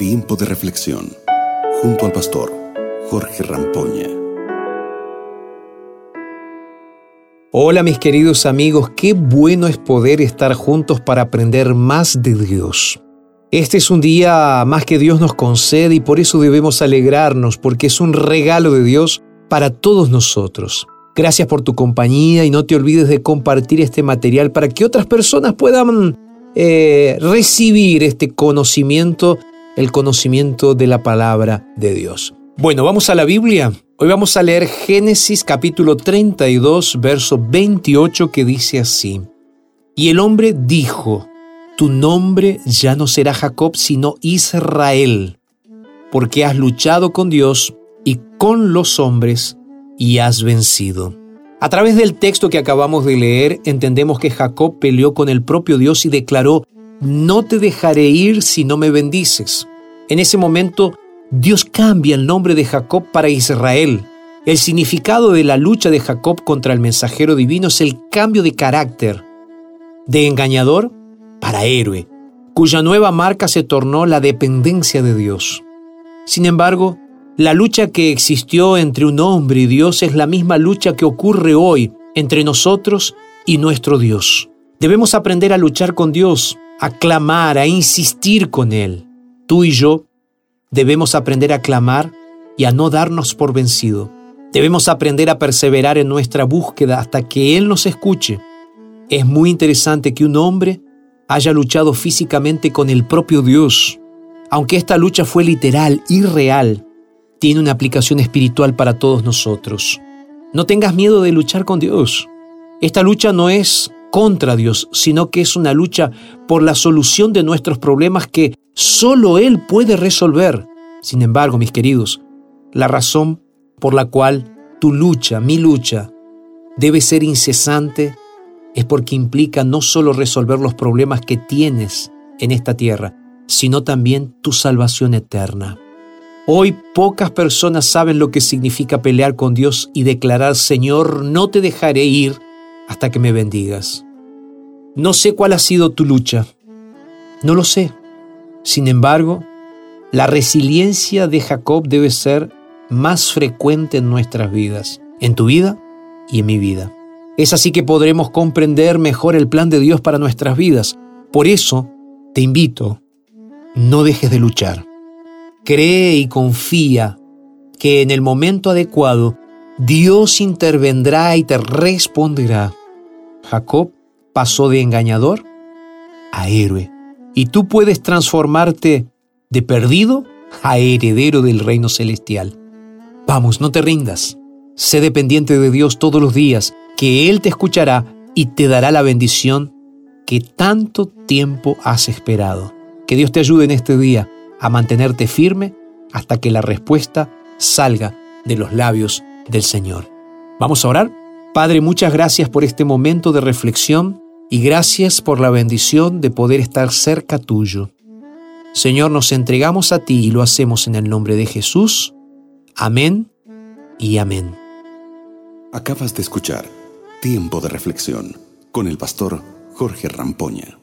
Tiempo de reflexión junto al pastor Jorge Rampoña. Hola mis queridos amigos, qué bueno es poder estar juntos para aprender más de Dios. Este es un día más que Dios nos concede y por eso debemos alegrarnos porque es un regalo de Dios para todos nosotros. Gracias por tu compañía y no te olvides de compartir este material para que otras personas puedan eh, recibir este conocimiento, el conocimiento de la palabra de Dios. Bueno, vamos a la Biblia. Hoy vamos a leer Génesis capítulo 32, verso 28 que dice así. Y el hombre dijo, Tu nombre ya no será Jacob, sino Israel, porque has luchado con Dios y con los hombres y has vencido. A través del texto que acabamos de leer, entendemos que Jacob peleó con el propio Dios y declaró, no te dejaré ir si no me bendices. En ese momento, Dios cambia el nombre de Jacob para Israel. El significado de la lucha de Jacob contra el mensajero divino es el cambio de carácter, de engañador para héroe, cuya nueva marca se tornó la dependencia de Dios. Sin embargo, la lucha que existió entre un hombre y Dios es la misma lucha que ocurre hoy entre nosotros y nuestro Dios. Debemos aprender a luchar con Dios, a clamar, a insistir con Él. Tú y yo debemos aprender a clamar y a no darnos por vencido. Debemos aprender a perseverar en nuestra búsqueda hasta que Él nos escuche. Es muy interesante que un hombre haya luchado físicamente con el propio Dios. Aunque esta lucha fue literal y real, tiene una aplicación espiritual para todos nosotros. No tengas miedo de luchar con Dios. Esta lucha no es contra Dios, sino que es una lucha por la solución de nuestros problemas que solo Él puede resolver. Sin embargo, mis queridos, la razón por la cual tu lucha, mi lucha, debe ser incesante es porque implica no solo resolver los problemas que tienes en esta tierra, sino también tu salvación eterna. Hoy pocas personas saben lo que significa pelear con Dios y declarar, Señor, no te dejaré ir hasta que me bendigas. No sé cuál ha sido tu lucha, no lo sé. Sin embargo, la resiliencia de Jacob debe ser más frecuente en nuestras vidas, en tu vida y en mi vida. Es así que podremos comprender mejor el plan de Dios para nuestras vidas. Por eso, te invito, no dejes de luchar. Cree y confía que en el momento adecuado Dios intervendrá y te responderá. Jacob pasó de engañador a héroe y tú puedes transformarte de perdido a heredero del reino celestial. Vamos, no te rindas. Sé dependiente de Dios todos los días, que Él te escuchará y te dará la bendición que tanto tiempo has esperado. Que Dios te ayude en este día a mantenerte firme hasta que la respuesta salga de los labios del Señor. Vamos a orar. Padre, muchas gracias por este momento de reflexión y gracias por la bendición de poder estar cerca tuyo. Señor, nos entregamos a ti y lo hacemos en el nombre de Jesús. Amén y amén. Acabas de escuchar Tiempo de Reflexión con el pastor Jorge Rampoña.